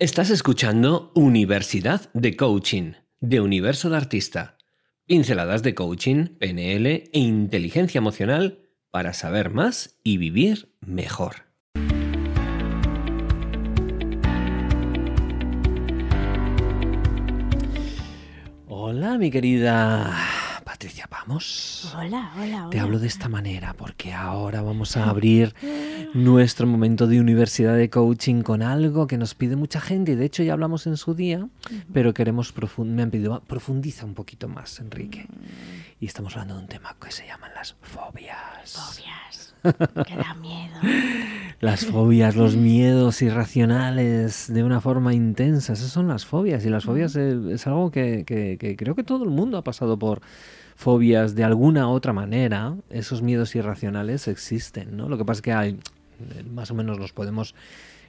Estás escuchando Universidad de Coaching, de Universo de Artista. Pinceladas de coaching, PNL e inteligencia emocional para saber más y vivir mejor. Hola, mi querida Patricia, vamos. Hola, hola, hola. Te hablo de esta manera porque ahora vamos a abrir nuestro momento de universidad de coaching con algo que nos pide mucha gente y de hecho ya hablamos en su día, pero queremos me han pedido profundiza un poquito más, Enrique. Y estamos hablando de un tema que se llaman las fobias. Fobias. que da miedo. Las fobias, los miedos irracionales de una forma intensa, esas son las fobias y las fobias es, algo que, que creo que todo el mundo ha pasado por fobias de alguna otra manera, esos miedos irracionales existen, ¿no? Lo que pasa es que hay, más o menos los podemos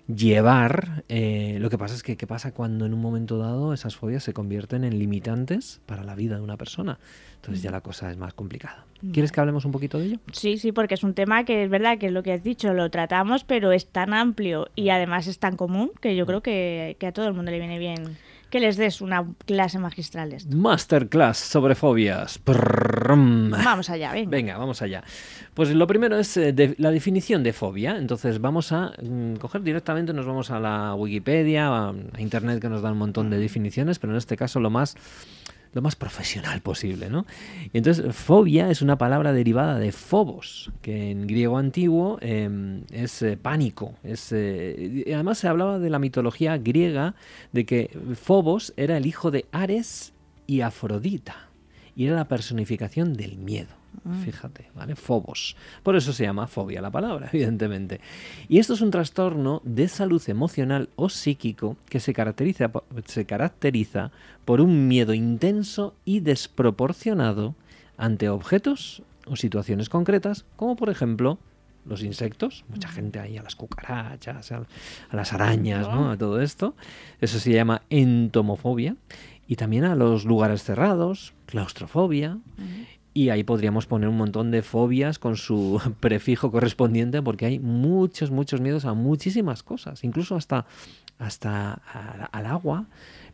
llevar. Eh, lo que pasa es que, ¿qué pasa cuando en un momento dado esas fobias se convierten en limitantes para la vida de una persona? Entonces ya la cosa es más complicada. ¿Quieres que hablemos un poquito de ello? Sí, sí, porque es un tema que es verdad que es lo que has dicho, lo tratamos, pero es tan amplio y además es tan común que yo creo que, que a todo el mundo le viene bien que les des una clase magistral. Masterclass sobre fobias. Vamos allá, venga. Venga, vamos allá. Pues lo primero es la definición de fobia. Entonces vamos a coger directamente, nos vamos a la Wikipedia, a Internet que nos da un montón de definiciones, pero en este caso lo más lo más profesional posible, ¿no? Y entonces, fobia es una palabra derivada de phobos, que en griego antiguo em, es eh, pánico. Eh, además se hablaba de la mitología griega de que Phobos era el hijo de Ares y Afrodita, y era la personificación del miedo. Mm. Fíjate, ¿vale? Fobos. Por eso se llama fobia la palabra, evidentemente. Y esto es un trastorno de salud emocional o psíquico que se caracteriza, se caracteriza por un miedo intenso y desproporcionado ante objetos o situaciones concretas, como por ejemplo los insectos, mucha mm. gente ahí a las cucarachas, a, las arañas, ¿no? a todo esto. Eso se llama entomofobia. Y también a los lugares cerrados, claustrofobia. Y ahí podríamos poner un montón de fobias con su prefijo correspondiente porque hay muchos, muchos miedos a muchísimas cosas, incluso hasta, hasta al agua,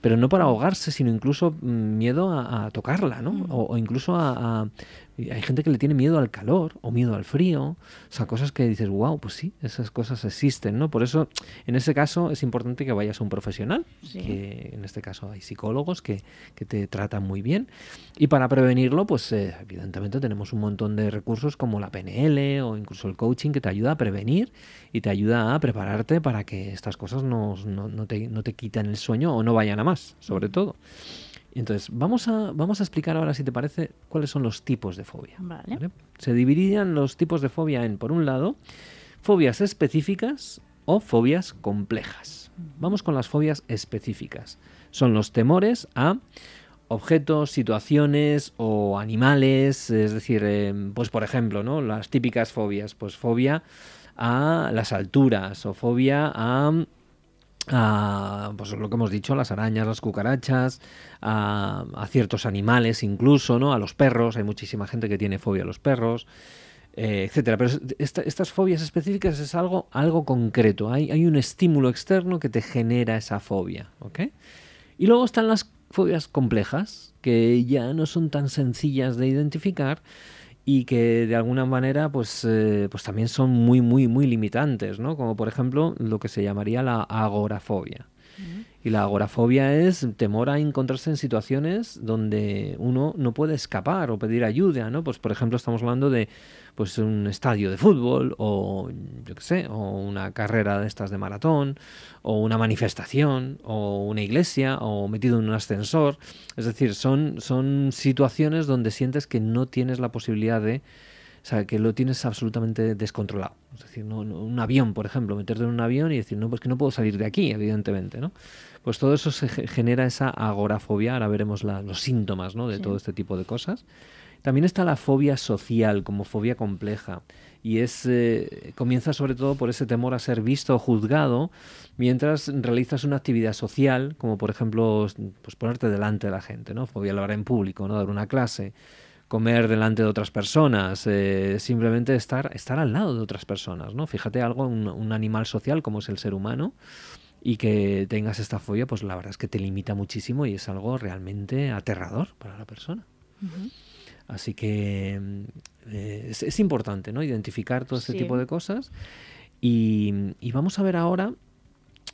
pero no para ahogarse, sino incluso mm, miedo a, tocarla, ¿no? Mm. O, incluso a, hay gente que le tiene miedo al calor o miedo al frío, o sea, cosas que dices, wow, pues sí, esas cosas existen, ¿no? Por eso, en ese caso, es importante que vayas a un profesional, que en este caso hay psicólogos que, que, te tratan muy bien. Y para prevenirlo, pues eh, evidentemente tenemos un montón de recursos como la PNL o incluso el coaching que te ayuda a prevenir y te ayuda a prepararte para que estas cosas no, no, no, te, no te quiten el sueño o no vayan a más, sobre todo. Entonces, vamos a, vamos a explicar ahora, si te parece, cuáles son los tipos de fobia. Se dividirían los tipos de fobia en, por un lado, fobias específicas o fobias complejas. Vamos con las fobias específicas. Son los temores a objetos, situaciones o animales, es decir, eh, pues por ejemplo, ¿no? Las típicas fobias, pues fobia a las alturas o fobia a a pues lo que hemos dicho, las arañas, las cucarachas, a, ciertos animales incluso, ¿no? A los perros, hay muchísima gente que tiene fobia a los perros, eh, etcétera. Pero estas fobias específicas es algo, algo concreto, hay, hay, un estímulo externo que te genera esa fobia, ¿ok? Y luego están las fobias complejas, que ya no son tan sencillas de identificar, y que de alguna manera pues, eh, pues también son muy, muy, muy limitantes, ¿no? Como por ejemplo lo que se llamaría la agorafobia. Y la agorafobia es temor a encontrarse en situaciones donde uno no puede escapar o pedir ayuda, ¿no? Pues por ejemplo estamos hablando de pues un estadio de fútbol o yo qué sé, o una carrera de estas de maratón o una manifestación o una iglesia o metido en un ascensor, es decir, son son situaciones donde sientes que no tienes la posibilidad de o sea, que lo tienes absolutamente descontrolado. Es decir, un avión, por ejemplo, meterte en un avión y decir, no, pues que no puedo salir de aquí, evidentemente, ¿no? Pues todo eso se genera esa agorafobia, ahora veremos los síntomas ¿no? de todo este tipo de cosas. También está la fobia social como fobia compleja y es eh, comienza sobre todo por ese temor a ser visto o juzgado mientras realizas una actividad social, como por ejemplo pues ponerte delante de la gente, ¿no? Fobia hablar en público, ¿no? Dar una clase comer delante de otras personas, eh, simplemente estar, estar al lado de otras personas, ¿no? Fíjate algo, un, animal social como es el ser humano, y que tengas esta fobia, pues la verdad es que te limita muchísimo y es algo realmente aterrador para la persona. Así que eh, es, importante, ¿no? Identificar todo este tipo de cosas. Y, y, vamos a ver ahora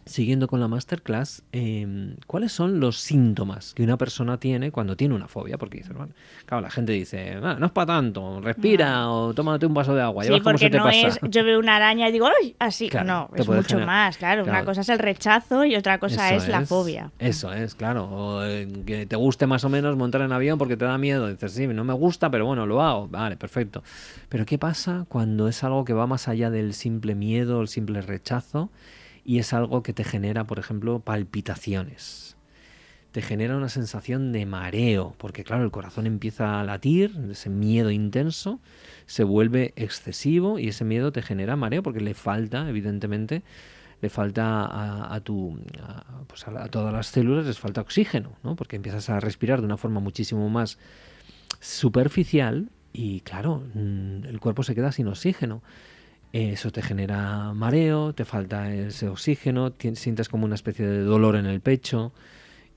siguiendo con la masterclass, em, ¿cuáles son los síntomas que una persona tiene cuando tiene una fobia? Porque dice, bueno, claro, la gente dice, ah, no es para tanto, respira o tómate un vaso de agua. Sí, porque no es, yo veo una araña y digo, ¡ay! Así, no, es mucho más, claro. Una cosa es el rechazo y otra cosa es, la fobia. Eso es, claro. O eh, que te guste más o menos montar en avión porque te da miedo. Dices, sí, no me gusta, pero bueno, lo hago. Vale, perfecto. Pero ¿qué pasa cuando es algo que va más allá del simple miedo, el simple rechazo? Y es algo que te genera, por ejemplo, palpitaciones. Te genera una sensación de mareo, porque claro, el corazón empieza a latir, ese miedo intenso se vuelve excesivo y ese miedo te genera mareo porque le falta, evidentemente, le falta a, tu, pues a, todas las células les falta oxígeno, ¿no? porque empiezas a respirar de una forma muchísimo más superficial y claro, mm, el cuerpo se queda sin oxígeno. Eso te genera mareo, te falta ese oxígeno, sientes como una especie de dolor en el pecho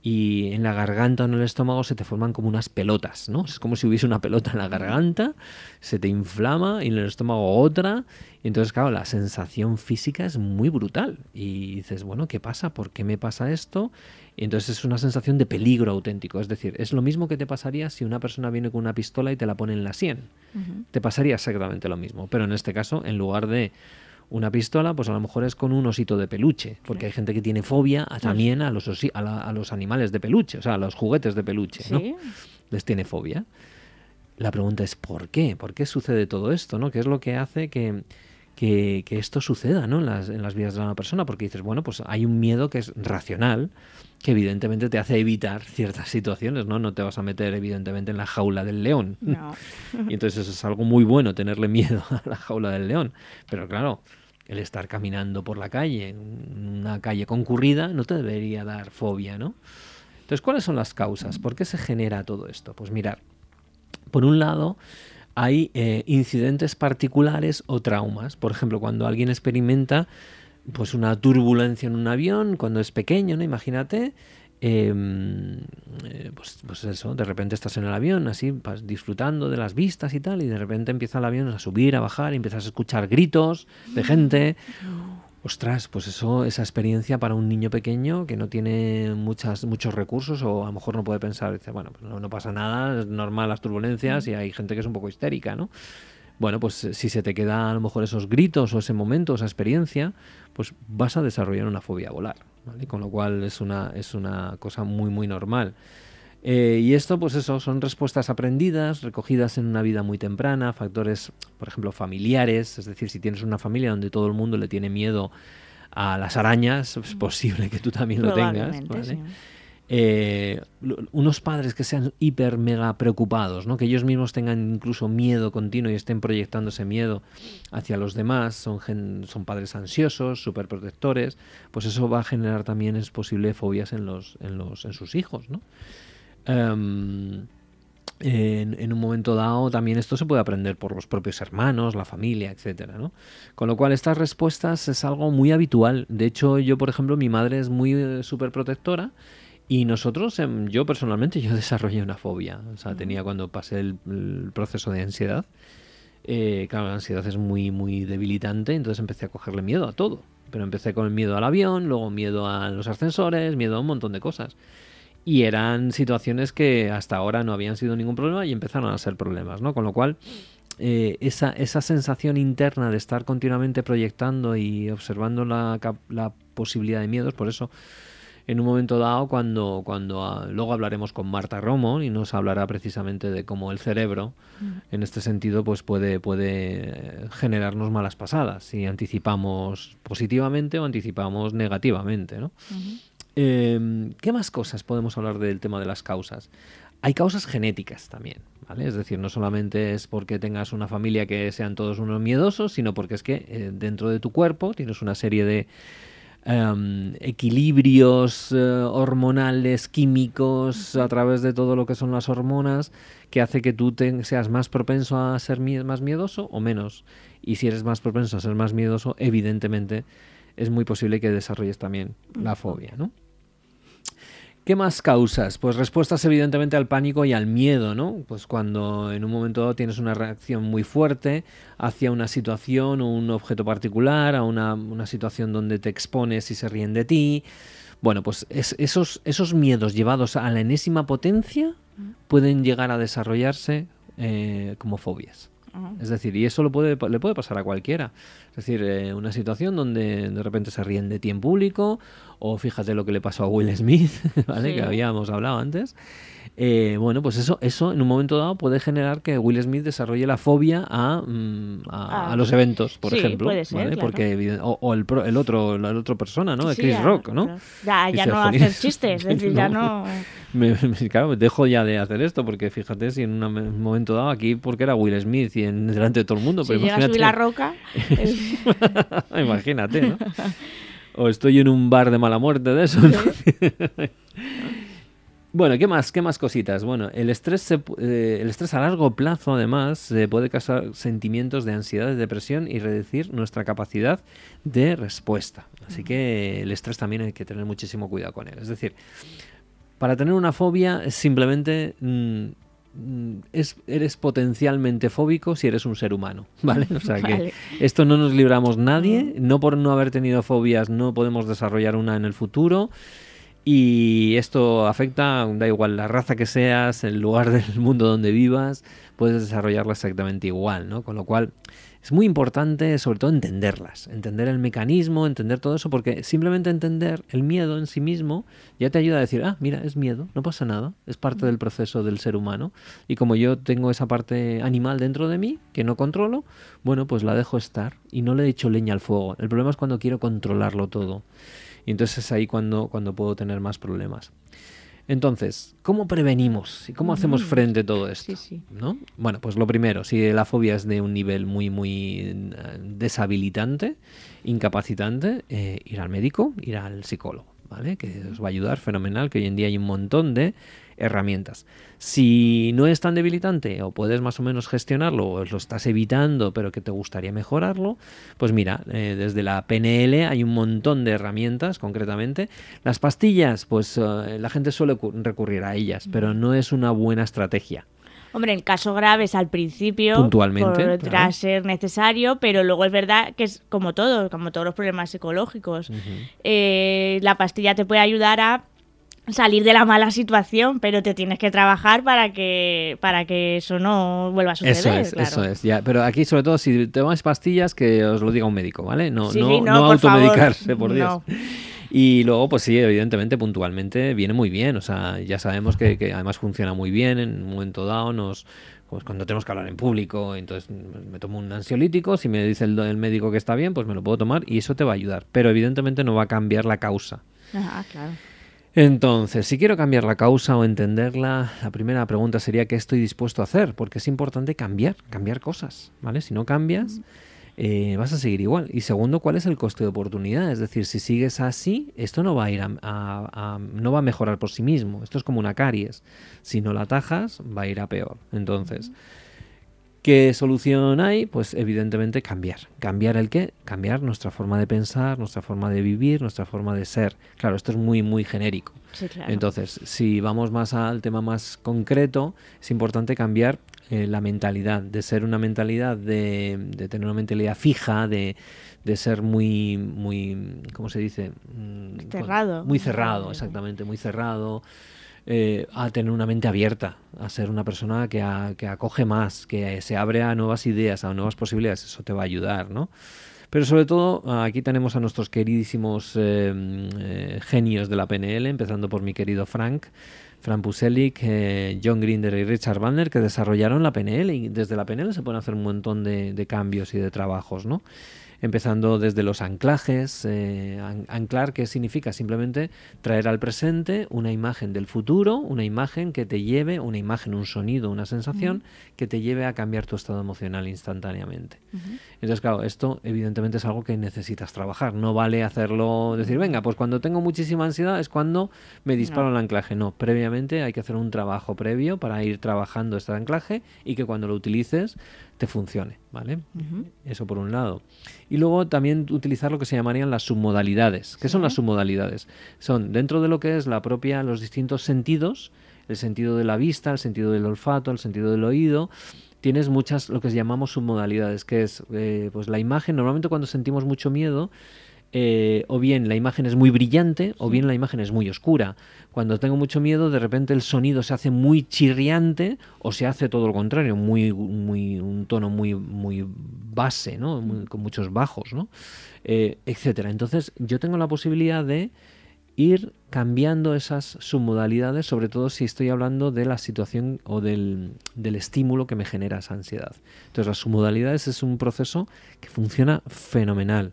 y en la garganta o en el estómago se te forman como unas pelotas, ¿no? Es como si hubiese una pelota en la garganta, se te inflama y en el estómago otra. Y entonces, claro, la sensación física es muy brutal. Y dices, bueno, ¿qué pasa? ¿Por qué me pasa esto? Y entonces es una sensación de peligro auténtico. Es decir, es lo mismo que te pasaría si una persona viene con una pistola y te la pone en la sien. Te pasaría exactamente lo mismo. Pero en este caso, en lugar de una pistola, pues a lo mejor es con un osito de peluche, porque hay gente que tiene fobia también a los, a, los animales de peluche, o sea, a los juguetes de peluche, ¿no? Les tiene fobia. La pregunta es ¿por qué? ¿Por qué sucede todo esto? ¿no? ¿Qué es lo que hace que, que, esto suceda ¿no? en, las, en las vidas de una persona, porque dices, bueno, pues hay un miedo que es racional, que evidentemente te hace evitar ciertas situaciones, ¿no? No te vas a meter evidentemente en la jaula del león. y entonces eso es algo muy bueno, tenerle miedo a la jaula del león. Pero claro, el estar caminando por la calle, una calle concurrida, no te debería dar fobia, ¿no? Entonces, ¿cuáles son las causas? ¿Por qué se genera todo esto? Pues mirar, por un lado, hay eh, incidentes particulares o traumas. Por ejemplo, cuando alguien experimenta pues una turbulencia en un avión, cuando es pequeño, ¿no? Imagínate, em, eh, pues, pues, eso, de repente estás en el avión, así, disfrutando de las vistas y tal, y de repente empieza el avión a subir, a bajar, y empiezas a escuchar gritos de gente. Ostras, pues eso, esa experiencia para un niño pequeño que no tiene muchas, muchos recursos o a lo mejor no puede pensar, dice, bueno, pues no, pasa nada, es normal las turbulencias y hay gente que es un poco histérica, ¿no? Bueno, pues si se te queda a lo mejor esos gritos o ese momento, esa experiencia, pues vas a desarrollar una fobia a volar, ¿vale? Con lo cual es una, es una cosa muy, muy normal. Eh, y esto, pues eso, son respuestas aprendidas, recogidas en una vida muy temprana, factores, por ejemplo, familiares, es decir, si tienes una familia donde todo el mundo le tiene miedo a las arañas, es posible que tú también lo tengas. Eh, unos padres que sean hiper mega preocupados, ¿no? que ellos mismos tengan incluso miedo continuo y estén proyectando ese miedo hacia los demás, son, son padres ansiosos, súper protectores, pues eso va a generar también, es posible, fobias en, los, en, los, en sus hijos. ¿no? Em, en, un momento dado también esto se puede aprender por los propios hermanos, la familia, etcétera, ¿no? Con lo cual estas respuestas es algo muy habitual. De hecho, yo, por ejemplo, mi madre es muy eh, súper protectora y nosotros, em, yo personalmente, yo desarrollé una fobia. O sea, tenía cuando pasé el, proceso de ansiedad. Eh, claro, la ansiedad es muy, muy debilitante, entonces empecé a cogerle miedo a todo. Pero empecé con el miedo al avión, luego miedo a los ascensores, miedo a un montón de cosas. Y eran situaciones que hasta ahora no habían sido ningún problema y empezaron a ser problemas, ¿no? Con lo cual, eh, esa, esa, sensación interna de estar continuamente proyectando y observando la, la, posibilidad de miedos, por eso en un momento dado, cuando, cuando ah, luego hablaremos con Marta Romo y nos hablará precisamente de cómo el cerebro, en este sentido, pues puede, puede generarnos malas pasadas si anticipamos positivamente o anticipamos negativamente, ¿no? Em, ¿Qué más cosas podemos hablar del tema de las causas? Hay causas genéticas también, ¿vale? Es decir, no solamente es porque tengas una familia que sean todos unos miedosos, sino porque es que eh, dentro de tu cuerpo tienes una serie de em, equilibrios eh, hormonales, químicos, a través de todo lo que son las hormonas, que hace que tú seas más propenso a ser más miedoso o menos. Y si eres más propenso a ser más miedoso, evidentemente es muy posible que desarrolles también la fobia, ¿no? ¿Qué más causas? Pues respuestas evidentemente al pánico y al miedo, ¿no? Pues cuando en un momento dado tienes una reacción muy fuerte hacia una situación o un objeto particular, a una, situación donde te expones y se ríen de ti. Bueno, pues esos, esos miedos llevados a la enésima potencia pueden llegar a desarrollarse eh, como fobias. Es decir, y eso lo puede, le puede pasar a cualquiera. Es decir, eh, una situación donde de repente se ríen de ti en público, o fíjate lo que le pasó a Will Smith, ¿vale? que habíamos hablado antes. Eh, bueno, pues eso, eso en un momento dado puede generar que Will Smith desarrolle la fobia a, mm, a, ah. los eventos, por ejemplo. ¿vale? Porque, o, el, el, otro, la otra persona, ¿no? Chris Rock, ¿no? Ya, ya no hacer chistes, es decir, ya no... Me, claro, dejo ya de hacer esto, porque fíjate si en un momento dado aquí, porque era Will Smith y en, delante de todo el mundo. Si pero llega a la roca... imagínate, ¿no? O estoy en un bar de mala muerte de eso, ¿no? Bueno, ¿qué más? ¿Qué más cositas? Bueno, el estrés, eh, el estrés a largo plazo, además, puede causar sentimientos de ansiedad, de depresión y reducir nuestra capacidad de respuesta. Así que el estrés también hay que tener muchísimo cuidado con él. Es decir, para tener una fobia simplemente mm, mm, es, eres potencialmente fóbico si eres un ser humano, ¿vale? O sea que esto no nos libramos nadie, no por no haber tenido fobias no podemos desarrollar una en el futuro. Y esto afecta, da igual la raza que seas, el lugar del mundo donde vivas, puedes desarrollarla exactamente igual, ¿no? Con lo cual es muy importante sobre todo entenderlas, entender el mecanismo, entender todo eso, porque simplemente entender el miedo en sí mismo ya te ayuda a decir, ah, mira, es miedo, no pasa nada, es parte del proceso del ser humano. Y como yo tengo esa parte animal dentro de mí, que no controlo, bueno, pues la dejo estar y no le echo leña al fuego. El problema es cuando quiero controlarlo todo. Y entonces es ahí cuando, cuando puedo tener más problemas. Entonces, ¿cómo prevenimos y cómo hacemos mm. frente a todo esto? ¿no? Bueno, pues lo primero, si la fobia es de un nivel muy, muy eh, deshabilitante, incapacitante, eh, ir al médico, ir al psicólogo, ¿vale? Que os va a ayudar fenomenal, que hoy en día hay un montón de herramientas. Si no es tan debilitante o puedes más o menos gestionarlo o lo estás evitando pero que te gustaría mejorarlo, pues mira, eh, desde la PNL hay un montón de herramientas concretamente. Las pastillas, pues eh, la gente suele recurrir a ellas, pero no es una buena estrategia. Hombre, en casos graves al principio puntualmente podrá ser necesario, pero luego es verdad que es como todo, como todos los problemas psicológicos. Eh, la pastilla te puede ayudar a salir de la mala situación, pero te tienes que trabajar para que para que eso no vuelva a suceder. Eso es, eso es. Ya. Pero aquí, sobre todo, si te tomas pastillas, que os lo diga un médico, ¿vale? No, no, no, automedicarse, por Dios. Y luego, pues sí, evidentemente, puntualmente viene muy bien. O sea, ya sabemos que, que además funciona muy bien. En un momento dado nos, pues cuando tenemos que hablar en público, entonces me tomo un ansiolítico, si me dice el, el, médico que está bien, pues me lo puedo tomar y eso te va a ayudar, pero evidentemente no va a cambiar la causa. Ah, claro. Entonces, si quiero cambiar la causa o entenderla, la primera pregunta sería qué estoy dispuesto a hacer, porque es importante cambiar, cambiar cosas, ¿vale? Si no cambias, eh, vas a seguir igual. Y segundo, ¿cuál es el coste de oportunidad? Es decir, si sigues así, esto no va a ir a, no va a mejorar por sí mismo. Esto es como una caries. Si no la atajas, va a ir a peor. Entonces, ¿Qué solución hay? Pues evidentemente cambiar. ¿Cambiar el qué? Cambiar nuestra forma de pensar, nuestra forma de vivir, nuestra forma de ser. Claro, esto es muy, muy genérico. Entonces, si vamos más al tema más concreto, es importante cambiar eh, la mentalidad, de ser una mentalidad, de, tener una mentalidad fija, de, ser muy, muy, ¿cómo se dice? Mm, cerrado. Muy cerrado, exactamente, muy cerrado. Eh, a tener una mente abierta, a ser una persona que, acoge más, que se abre a nuevas ideas, a nuevas posibilidades, eso te va a ayudar, ¿no? Pero sobre todo, aquí tenemos a nuestros queridísimos eh, eh, genios de la PNL, empezando por mi querido Frank, Frank Puselic, John Grinder y Richard Bandler, que desarrollaron la PNL y desde la PNL se pueden hacer un montón de, de cambios y de trabajos, ¿no? Empezando desde los anclajes. Eh, anclar, ¿qué significa? Simplemente traer al presente una imagen del futuro, una imagen que te lleve, una imagen, un sonido, una sensación que te lleve a cambiar tu estado emocional instantáneamente. Entonces, claro, esto evidentemente es algo que necesitas trabajar. No vale hacerlo, decir, venga, pues cuando tengo muchísima ansiedad es cuando me disparo el anclaje. No, previamente hay que hacer un trabajo previo para ir trabajando este anclaje y que cuando lo utilices te funcione, ¿vale? Eso por un lado. Y luego también utilizar lo que se llamarían las submodalidades. ¿Qué son las submodalidades? Son dentro de lo que es la propia, los distintos sentidos, el sentido de la vista, el sentido del olfato, el sentido del oído, tienes muchas lo que llamamos submodalidades, que es eh, pues la imagen. Normalmente cuando sentimos mucho miedo, eh, o bien la imagen es muy brillante o bien la imagen es muy oscura. Cuando tengo mucho miedo, de repente el sonido se hace muy chirriante o se hace todo lo contrario, muy, muy, un tono muy, muy base, ¿no? con muchos bajos, ¿no? Eh, etcétera. Entonces yo tengo la posibilidad de ir cambiando esas submodalidades, sobre todo si estoy hablando de la situación o del, estímulo que me genera esa ansiedad. Entonces las submodalidades es un proceso que funciona fenomenal.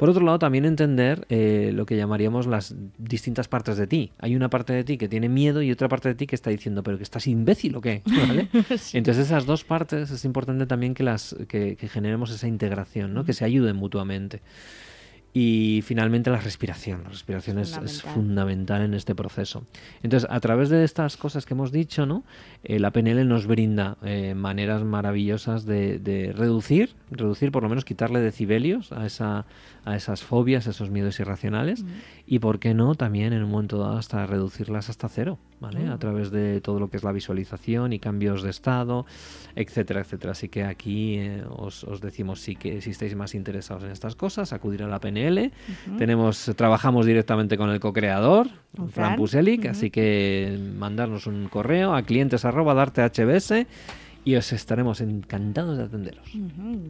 Por otro lado, también entender eh, lo que llamaríamos las distintas partes de ti. Hay una parte de ti que tiene miedo y otra parte de ti que está diciendo, pero que estás imbécil o qué. Entonces esas dos partes es importante también que, las, que, generemos esa integración, ¿no? que se ayuden mutuamente. Y finalmente la respiración. La respiración es, fundamental en este proceso. Entonces, a través de estas cosas que hemos dicho, ¿no? Eh, la PNL nos brinda eh, maneras maravillosas de, reducir, reducir, por lo menos quitarle decibelios a, esa, a esas fobias, a esos miedos irracionales. Y, ¿por qué no? También en un momento dado hasta reducirlas hasta cero, ¿vale? A través de todo lo que es la visualización y cambios de estado, etcétera, etcétera. Así que aquí eh, os, os, decimos, sí que si estáis más interesados en estas cosas, acudir a la PNL tenemos, trabajamos directamente con el co-creador, Fran Puselic, así que mandarnos un correo a clientes arroba hbs y os estaremos encantados de atenderos.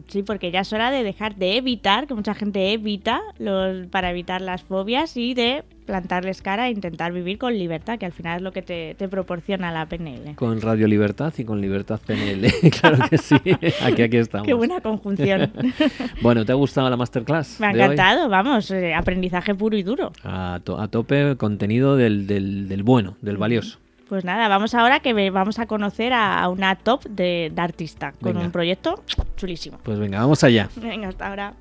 Sí, porque ya es hora de dejar de evitar, que mucha gente evita los, para evitar las fobias y de plantarles cara e intentar vivir con libertad, que al final es lo que te, proporciona la PNL. Con Radio Libertad y con Libertad PNL, claro que sí. Aquí, aquí estamos. Qué buena conjunción. bueno, ¿te ha gustado la masterclass? Me ha encantado, vamos, eh, aprendizaje puro y duro. A, tope contenido del, del, bueno, del valioso. Pues nada, vamos ahora que vamos a conocer a, una top de, artista con un proyecto chulísimo. Pues venga, vamos allá. Venga, hasta ahora.